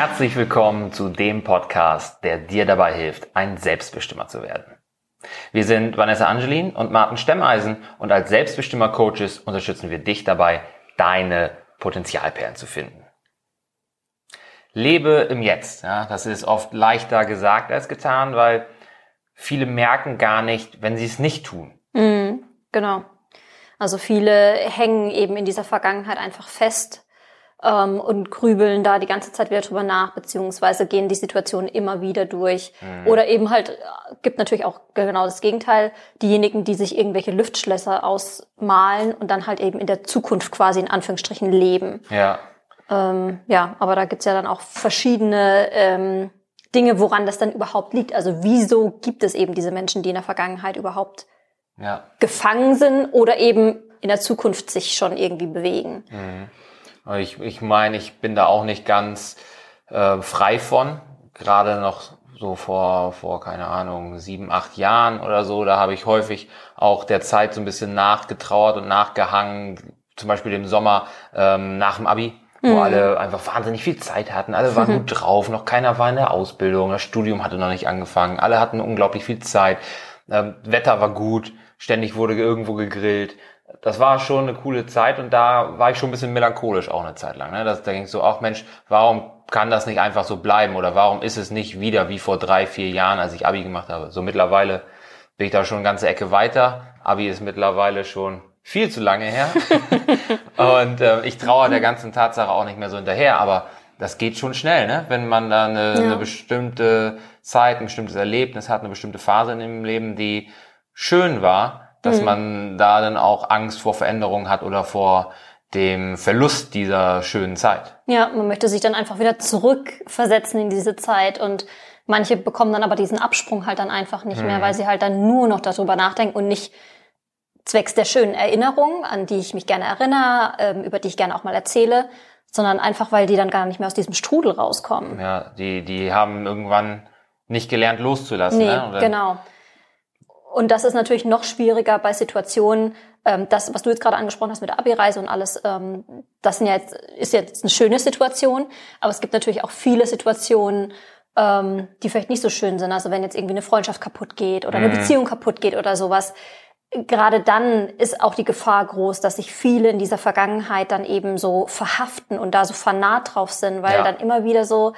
Herzlich willkommen zu dem Podcast, der dir dabei hilft, ein Selbstbestimmer zu werden. Wir sind Vanessa Angelin und Martin Stemmeisen und als Selbstbestimmer-Coaches unterstützen wir dich dabei, deine Potenzialperlen zu finden. Lebe im Jetzt. Ja, das ist oft leichter gesagt als getan, weil viele merken gar nicht, wenn sie es nicht tun. Mhm, genau. Also viele hängen eben in dieser Vergangenheit einfach fest ähm, und grübeln da die ganze Zeit wieder drüber nach, beziehungsweise gehen die Situation immer wieder durch. Mhm. Oder eben halt, äh, gibt natürlich auch genau das Gegenteil, diejenigen, die sich irgendwelche Lüftschlösser ausmalen und dann halt eben in der Zukunft quasi in Anführungsstrichen leben. Ja. Ähm, ja, aber da gibt's ja dann auch verschiedene ähm, Dinge, woran das dann überhaupt liegt. Also wieso gibt es eben diese Menschen, die in der Vergangenheit überhaupt ja. gefangen sind oder eben in der Zukunft sich schon irgendwie bewegen. Mhm. Ich, ich meine, ich bin da auch nicht ganz äh, frei von. Gerade noch so vor, vor, keine Ahnung, sieben, acht Jahren oder so, da habe ich häufig auch der Zeit so ein bisschen nachgetrauert und nachgehangen, zum Beispiel im Sommer ähm, nach dem Abi wo mhm. alle einfach wahnsinnig viel Zeit hatten. Alle waren mhm. gut drauf, noch keiner war in der Ausbildung, das Studium hatte noch nicht angefangen, alle hatten unglaublich viel Zeit, ähm, Wetter war gut, ständig wurde irgendwo gegrillt. Das war schon eine coole Zeit und da war ich schon ein bisschen melancholisch auch eine Zeit lang. Ne? Das, da ging es so, auch Mensch, warum kann das nicht einfach so bleiben oder warum ist es nicht wieder wie vor drei, vier Jahren, als ich Abi gemacht habe? So mittlerweile bin ich da schon eine ganze Ecke weiter. Abi ist mittlerweile schon viel zu lange her. und äh, ich traue der ganzen Tatsache auch nicht mehr so hinterher, aber das geht schon schnell, ne? Wenn man da eine, ja. eine bestimmte Zeit, ein bestimmtes Erlebnis hat, eine bestimmte Phase in dem Leben, die schön war, dass mhm. man da dann auch Angst vor Veränderung hat oder vor dem Verlust dieser schönen Zeit. Ja, man möchte sich dann einfach wieder zurückversetzen in diese Zeit und manche bekommen dann aber diesen Absprung halt dann einfach nicht mhm. mehr, weil sie halt dann nur noch darüber nachdenken und nicht zwecks der schönen Erinnerungen, an die ich mich gerne erinnere, ähm, über die ich gerne auch mal erzähle, sondern einfach, weil die dann gar nicht mehr aus diesem Strudel rauskommen. Ja, die, die haben irgendwann nicht gelernt loszulassen. Nee, ne? genau. Und das ist natürlich noch schwieriger bei Situationen, ähm, das, was du jetzt gerade angesprochen hast mit der Abi-Reise und alles, ähm, das sind ja jetzt, ist jetzt eine schöne Situation, aber es gibt natürlich auch viele Situationen, ähm, die vielleicht nicht so schön sind. Also wenn jetzt irgendwie eine Freundschaft kaputt geht oder eine mhm. Beziehung kaputt geht oder sowas, gerade dann ist auch die Gefahr groß, dass sich viele in dieser Vergangenheit dann eben so verhaften und da so fanat drauf sind, weil ja. dann immer wieder so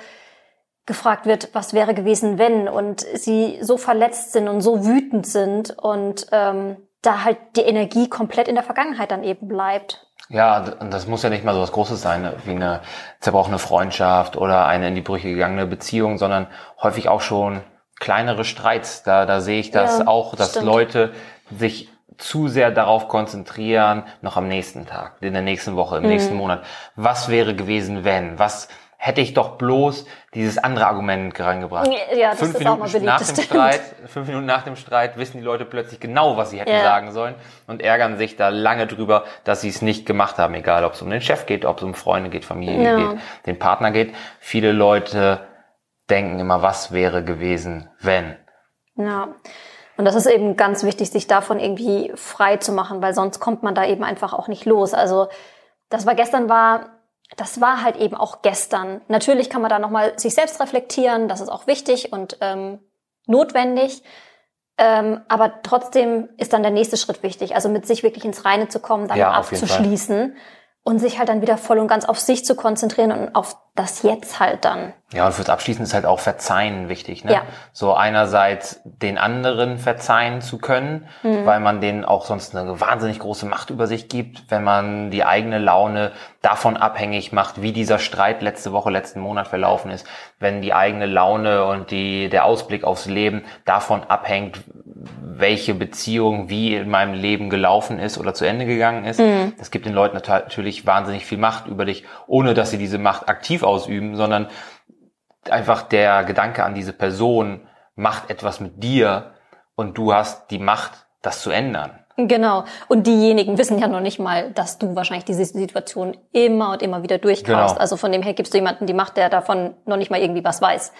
gefragt wird, was wäre gewesen, wenn, und sie so verletzt sind und so wütend sind und ähm, da halt die Energie komplett in der Vergangenheit dann eben bleibt. Ja, das muss ja nicht mal so was Großes sein, ne, wie eine zerbrochene Freundschaft oder eine in die Brüche gegangene Beziehung, sondern häufig auch schon kleinere Streits. Da, da sehe ich das ja, auch, dass stimmt. Leute sich zu sehr darauf konzentrieren, noch am nächsten Tag, in der nächsten Woche, im mhm. nächsten Monat. Was wäre gewesen, wenn? Was, hätte ich doch bloß dieses andere Argument reingebracht. Ja, das fünf ist Minuten auch mal beliebt, nach dem Streit, fünf Minuten nach dem Streit wissen die Leute plötzlich genau, was sie hätten ja. sagen sollen und ärgern sich da lange drüber, dass sie es nicht gemacht haben, egal ob es um den Chef geht, ob es um Freunde geht, Familie ja. geht, den Partner geht. Viele Leute denken immer, was wäre gewesen, wenn. Ja. Und das ist eben ganz wichtig, sich davon irgendwie frei zu machen, weil sonst kommt man da eben einfach auch nicht los. Also das war gestern war das war halt eben auch gestern. Natürlich kann man da nochmal sich selbst reflektieren, das ist auch wichtig und ähm, notwendig. Ähm, aber trotzdem ist dann der nächste Schritt wichtig, also mit sich wirklich ins Reine zu kommen, dann ja, abzuschließen und sich halt dann wieder voll und ganz auf sich zu konzentrieren und auf das Jetzt halt dann. Ja, und fürs Abschließen ist halt auch Verzeihen wichtig. Ne? Ja. So einerseits den anderen verzeihen zu können, mhm. weil man denen auch sonst eine wahnsinnig große Macht über sich gibt, wenn man die eigene Laune davon abhängig macht, wie dieser Streit letzte Woche, letzten Monat verlaufen ist, wenn die eigene Laune und die, der Ausblick aufs Leben davon abhängt, welche Beziehung wie in meinem Leben gelaufen ist oder zu Ende gegangen ist. Mhm. Das gibt den Leuten natürlich wahnsinnig viel Macht über dich, ohne dass sie diese Macht aktiv ausüben, sondern einfach der Gedanke an diese Person macht etwas mit dir und du hast die Macht, das zu ändern. Genau. Und diejenigen wissen ja noch nicht mal, dass du wahrscheinlich diese Situation immer und immer wieder durchkaust. Genau. Also von dem her gibst du jemanden die Macht, der davon noch nicht mal irgendwie was weiß.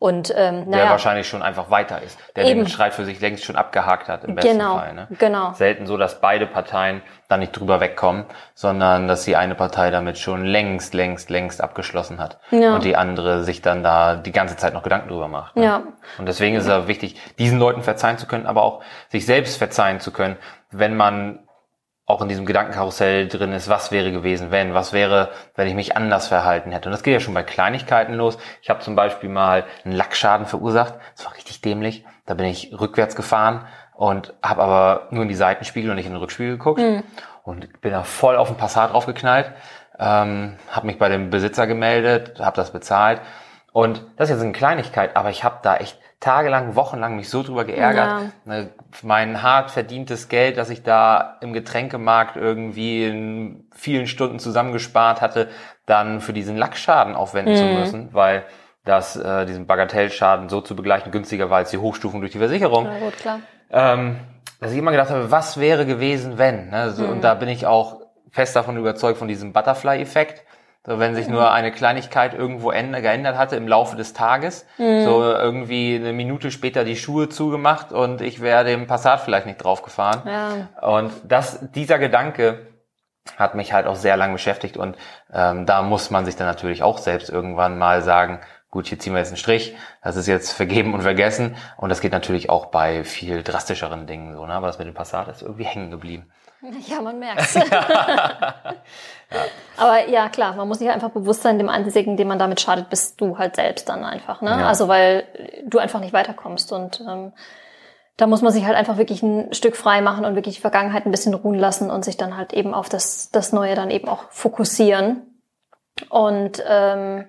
Und ähm, der naja, wahrscheinlich schon einfach weiter ist, der Eben. den Streit für sich längst schon abgehakt hat im besten genau, Fall. Ne? genau. Selten so, dass beide Parteien da nicht drüber wegkommen, sondern dass die eine Partei damit schon längst, längst, längst abgeschlossen hat Ja. und die andere sich dann da die ganze Zeit noch Gedanken drüber macht. Ne? Ja. Und deswegen ist es wichtig, diesen Leuten verzeihen zu können, aber auch sich selbst verzeihen zu können, wenn man auch in diesem Gedankenkarussell drin ist, was wäre gewesen, wenn, was wäre, wenn ich mich anders verhalten hätte. Und das geht ja schon bei Kleinigkeiten los. Ich habe zum Beispiel mal einen Lackschaden verursacht. Das war richtig dämlich. Da bin ich rückwärts gefahren und habe aber nur in die Seitenspiegel und nicht in den Rückspiegel geguckt. Und bin da voll auf den Passat draufgeknallt. Ähm, habe mich bei dem Besitzer gemeldet, habe das bezahlt. Und das ist jetzt eine Kleinigkeit, aber ich habe da echt tagelang, wochenlang mich so drüber geärgert. Ja. Ne, Mein hart verdientes Geld, das ich da im Getränkemarkt irgendwie in vielen Stunden zusammengespart hatte, dann für diesen Lackschaden aufwenden zu müssen, weil das äh, diesen Bagatellschaden so zu begleichen günstiger war als die Hochstufung durch die Versicherung Na gut, klar. ähm, dass ich immer gedacht habe, was wäre gewesen, wenn? Ne? So, Und da bin ich auch fest davon überzeugt, von diesem Butterfly-Effekt. So, wenn sich nur eine Kleinigkeit irgendwo änder- geändert hatte im Laufe des Tages, so irgendwie eine Minute später die Schuhe zugemacht und ich wäre dem Passat vielleicht nicht draufgefahren. Ja. Und das, dieser Gedanke hat mich halt auch sehr lang beschäftigt und ähm, da muss man sich dann natürlich auch selbst irgendwann mal sagen, gut, hier ziehen wir jetzt einen Strich, das ist jetzt vergeben und vergessen und das geht natürlich auch bei viel drastischeren Dingen so, ne? aber das mit dem Passat ist irgendwie hängen geblieben. Ja, man merkt's. Aber ja, klar, man muss sich einfach bewusst sein, dem einzigen, dem man damit schadet, bist du halt selbst dann einfach. Ne? Ja. Also weil du einfach nicht weiterkommst. Und ähm, da muss man sich halt einfach wirklich ein Stück frei machen und wirklich die Vergangenheit ein bisschen ruhen lassen und sich dann halt eben auf das, das Neue dann eben auch fokussieren. Und ähm,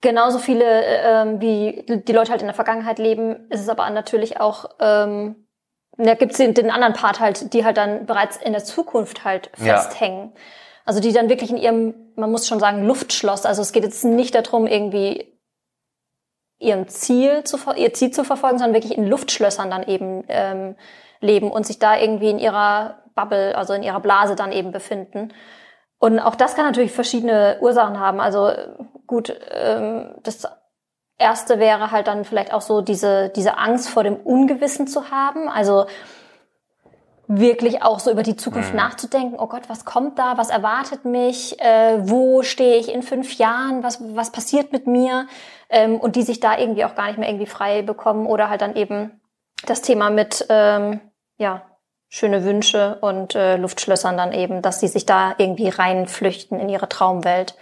genauso viele, ähm, wie die Leute halt in der Vergangenheit leben, ist es aber natürlich auch, ähm, da gibt's den, den anderen Part halt, die halt dann bereits in der Zukunft halt Ja. festhängen. Also die dann wirklich in ihrem, man muss schon sagen, Luftschloss. Also es geht jetzt nicht darum, irgendwie ihrem Ziel zu, ihr Ziel zu verfolgen, sondern wirklich in Luftschlössern dann eben ähm, leben und sich da irgendwie in ihrer Bubble, also in ihrer Blase dann eben befinden. Und auch das kann natürlich verschiedene Ursachen haben. Also gut, ähm, das erste wäre halt dann vielleicht auch so diese, diese Angst vor dem Ungewissen zu haben. Also wirklich auch so über die Zukunft nachzudenken. Oh Gott, was kommt da? Was erwartet mich? Äh, wo stehe ich in fünf Jahren? Was, was passiert mit mir? Ähm, und die sich da irgendwie auch gar nicht mehr irgendwie frei bekommen oder halt dann eben das Thema mit, ähm, ja, schöne Wünsche und äh, Luftschlössern dann eben, dass sie sich da irgendwie reinflüchten in ihre Traumwelt.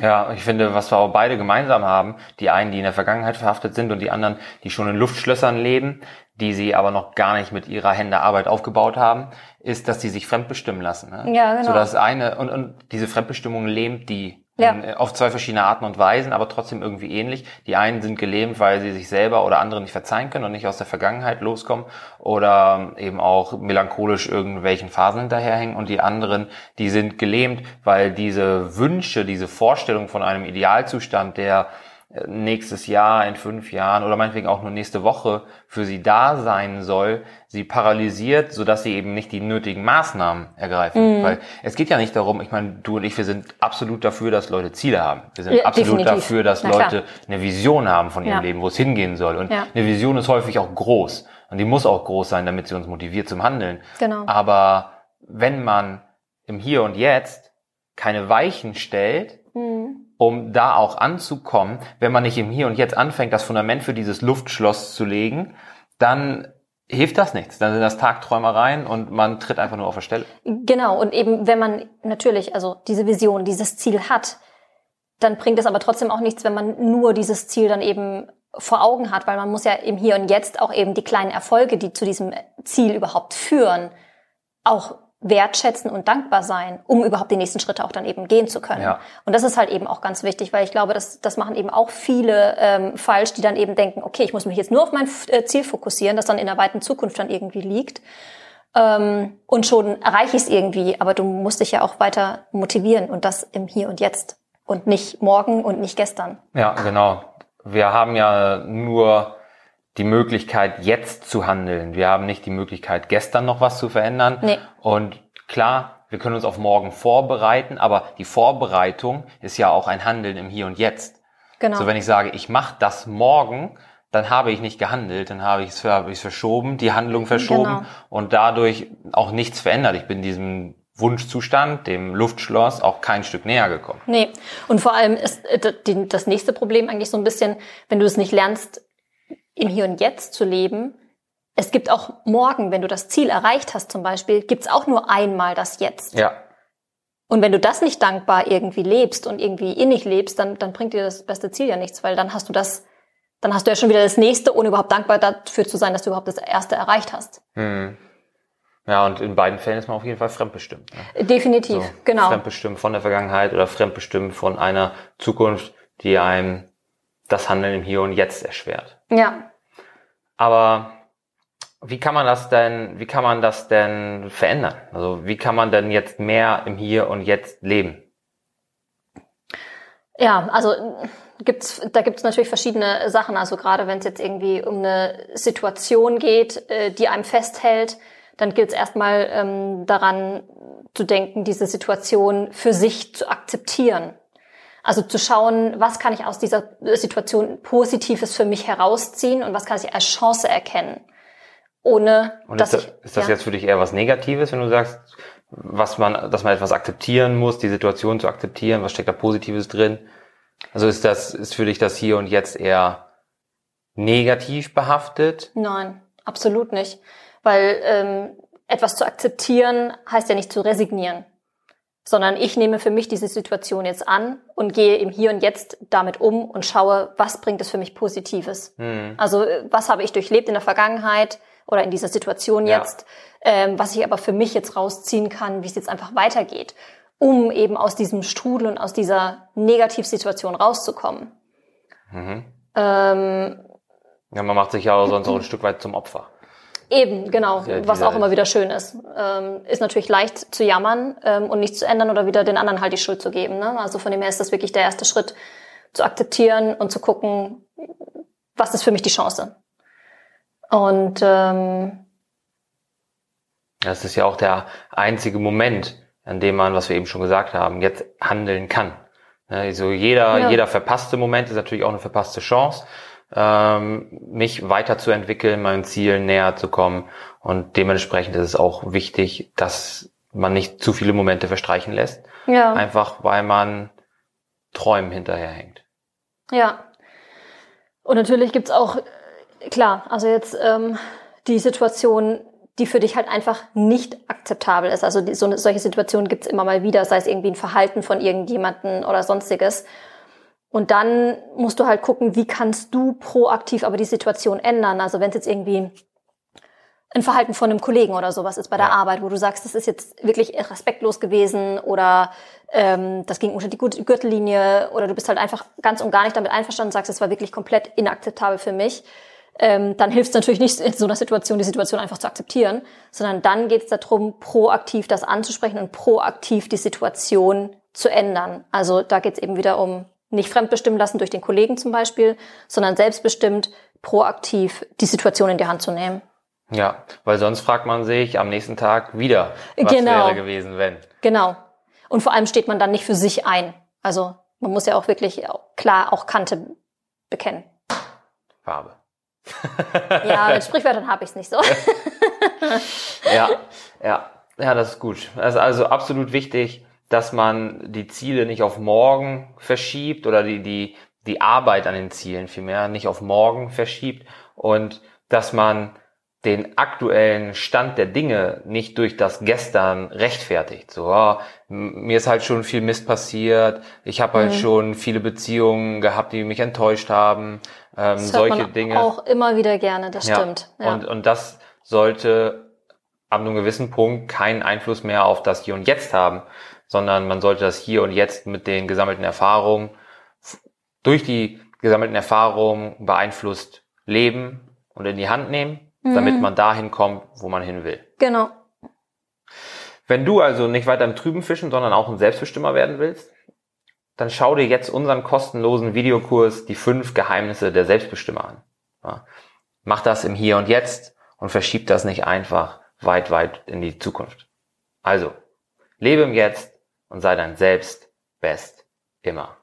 Ja, ich finde, was wir auch beide gemeinsam haben, die einen, die in der Vergangenheit verhaftet sind und die anderen, die schon in Luftschlössern leben, die sie aber noch gar nicht mit ihrer Hände Arbeit aufgebaut haben, ist, dass die sich fremdbestimmen lassen. Ne? Ja, genau. So das eine, und, und diese Fremdbestimmung lähmt die Ja. in, auf zwei verschiedene Arten und Weisen, aber trotzdem irgendwie ähnlich. Die einen sind gelähmt, weil sie sich selber oder andere nicht verzeihen können und nicht aus der Vergangenheit loskommen oder eben auch melancholisch irgendwelchen Phasen hinterherhängen und die anderen, die sind gelähmt, weil diese Wünsche, diese Vorstellung von einem Idealzustand, der äh, nächstes Jahr, in fünf Jahren oder meinetwegen auch nur nächste Woche für sie da sein soll, sie paralysiert, sodass sie eben nicht die nötigen Maßnahmen ergreifen. Mhm. Weil es geht ja nicht darum, ich meine, du und ich, wir sind absolut dafür, dass Leute Ziele haben. Wir sind Ja, absolut definitiv. dafür, dass Na klar. Leute eine Vision haben von ihrem Ja. Leben, wo es hingehen soll. Und Ja. eine Vision ist häufig auch groß. Und die muss auch groß sein, damit sie uns motiviert zum Handeln. Genau. Aber wenn man im Hier und Jetzt keine Weichen stellt. Um da auch anzukommen, wenn man nicht im Hier und Jetzt anfängt, das Fundament für dieses Luftschloss zu legen, dann hilft das nichts. Dann sind das Tagträumereien und man tritt einfach nur auf der Stelle. Genau, und eben wenn man natürlich, also diese Vision, dieses Ziel hat, dann bringt es aber trotzdem auch nichts, wenn man nur dieses Ziel dann eben vor Augen hat, weil man muss ja im Hier und Jetzt auch eben die kleinen Erfolge, die zu diesem Ziel überhaupt führen, auch wertschätzen und dankbar sein, um überhaupt die nächsten Schritte auch dann eben gehen zu können. Ja. Und das ist halt eben auch ganz wichtig, weil ich glaube, das, das machen eben auch viele ähm, falsch, die dann eben denken, okay, ich muss mich jetzt nur auf mein äh, Ziel fokussieren, das dann in der weiten Zukunft dann irgendwie liegt. Ähm, und schon erreiche ich es irgendwie, aber du musst dich ja auch weiter motivieren und das im Hier und Jetzt und nicht morgen und nicht gestern. Ja, genau. Wir haben ja nur die Möglichkeit, jetzt zu handeln. Wir haben nicht die Möglichkeit, gestern noch was zu verändern. Nee. Und klar, wir können uns auf morgen vorbereiten, aber die Vorbereitung ist ja auch ein Handeln im Hier und Jetzt. Genau. So wenn ich sage, ich mache das morgen, dann habe ich nicht gehandelt, dann habe ich es verschoben, die Handlung verschoben Genau. und dadurch auch nichts verändert. Ich bin diesem Wunschzustand, dem Luftschloss, auch kein Stück näher gekommen. Nee. Und vor allem ist äh, das nächste Problem eigentlich so ein bisschen, wenn du es nicht lernst, im Hier und Jetzt zu leben. Es gibt auch morgen, wenn du das Ziel erreicht hast zum Beispiel, gibt es auch nur einmal das Jetzt. Ja, Und wenn du das nicht dankbar irgendwie lebst und irgendwie innig lebst, dann, dann bringt dir das beste Ziel ja nichts, weil dann hast du das, dann hast du ja schon wieder das nächste, ohne überhaupt dankbar dafür zu sein, dass du überhaupt das erste erreicht hast. hm. ja, und in beiden Fällen ist man auf jeden Fall fremdbestimmt. Ne? Definitiv, So, genau. Fremdbestimmt von der Vergangenheit oder fremdbestimmt von einer Zukunft, die einem das Handeln im Hier und Jetzt erschwert. Ja. Aber wie kann man das denn, wie kann man das denn verändern? Also wie kann man denn jetzt mehr im Hier und Jetzt leben? Ja, also gibt's, da gibt's natürlich verschiedene Sachen. Also gerade wenn es jetzt irgendwie um eine Situation geht, äh, die einem festhält, dann gilt es erstmal ähm, daran zu denken, diese Situation für sich zu akzeptieren. Also zu schauen, was kann ich aus dieser Situation Positives für mich herausziehen und was kann ich als Chance erkennen. Ohne Und dass ist das, ich. ist das ja. jetzt für dich eher was Negatives, wenn du sagst, was man, dass man etwas akzeptieren muss, die Situation zu akzeptieren, was steckt da Positives drin? Also ist das, ist für dich das Hier und Jetzt eher negativ behaftet? Nein, absolut nicht. Weil ähm, etwas zu akzeptieren heißt ja nicht zu resignieren, sondern ich nehme für mich diese Situation jetzt an und gehe im Hier und Jetzt damit um und schaue, was bringt es für mich Positives. Hm. Also äh, was habe ich durchlebt in der Vergangenheit oder in dieser Situation Ja. jetzt, ähm, was ich aber für mich jetzt rausziehen kann, wie es jetzt einfach weitergeht, um eben aus diesem Strudel und aus dieser Negativsituation rauszukommen. Mhm. Ähm, Ja, man macht sich ja sonst auch ein Stück weit zum Opfer. Eben, genau, Ja, was auch immer wieder schön ist. Ähm, ist natürlich leicht zu jammern ähm, und nicht zu ändern oder wieder den anderen halt die Schuld zu geben. Ne? Also von dem her ist das wirklich der erste Schritt, zu akzeptieren und zu gucken, was ist für mich die Chance. Und ähm, Das ist ja auch der einzige Moment, an dem man, was wir eben schon gesagt haben, jetzt handeln kann. Also jeder, Ja. jeder verpasste Moment ist natürlich auch eine verpasste Chance, ähm, mich weiterzuentwickeln, meinen Zielen näher zu kommen. Und dementsprechend ist es auch wichtig, dass man nicht zu viele Momente verstreichen lässt, ja, einfach weil man Träumen hinterherhängt. ja. Und natürlich gibt's auch, äh, klar, also jetzt ähm, die Situation, die für dich halt einfach nicht akzeptabel ist. Also die, so eine, solche Situationen gibt's immer mal wieder, sei es irgendwie ein Verhalten von irgendjemanden oder sonstiges. Und dann musst du halt gucken, wie kannst du proaktiv aber die Situation ändern. Also wenn es jetzt irgendwie ein Verhalten von einem Kollegen oder sowas ist bei der Ja. Arbeit, wo du sagst, das ist jetzt wirklich respektlos gewesen oder ähm, das ging unter die Gürtellinie oder du bist halt einfach ganz und gar nicht damit einverstanden und sagst, das war wirklich komplett inakzeptabel für mich, ähm, dann hilft es natürlich nicht in so einer Situation, die Situation einfach zu akzeptieren, sondern dann geht es darum, proaktiv das anzusprechen und proaktiv die Situation zu ändern. Also da geht es eben wieder um nicht fremdbestimmen lassen durch den Kollegen zum Beispiel, sondern selbstbestimmt proaktiv die Situation in die Hand zu nehmen. Ja, weil sonst fragt man sich am nächsten Tag wieder, was Genau. wäre gewesen, wenn. Genau. Und vor allem steht man dann nicht für sich ein. Also man muss ja auch wirklich klar auch Kante bekennen. Farbe. Ja, mit Sprichwörtern habe ich es nicht so. Ja, ja, ja, das ist gut. Es ist also absolut wichtig, dass man die Ziele nicht auf morgen verschiebt oder die, die, die Arbeit an den Zielen vielmehr nicht auf morgen verschiebt und dass man den aktuellen Stand der Dinge nicht durch das Gestern rechtfertigt. So, m- mir ist halt schon viel Mist passiert, ich habe halt schon viele Beziehungen gehabt, die mich enttäuscht haben, ähm, Das hört solche man Dinge. auch immer wieder gerne, das stimmt. Ja. Und, und das sollte ab einem gewissen Punkt keinen Einfluss mehr auf das Hier und Jetzt haben, sondern man sollte das Hier und Jetzt mit den gesammelten Erfahrungen, durch die gesammelten Erfahrungen beeinflusst leben und in die Hand nehmen, damit man dahin kommt, wo man hin will. genau. Wenn du also nicht weiter im Trüben fischen, sondern auch ein Selbstbestimmer werden willst, dann schau dir jetzt unseren kostenlosen Videokurs Die fünf Geheimnisse der Selbstbestimmer an. Ja. Mach das im Hier und Jetzt und verschieb das nicht einfach weit, weit in die Zukunft. Also, lebe im Jetzt und sei dein Selbst best immer.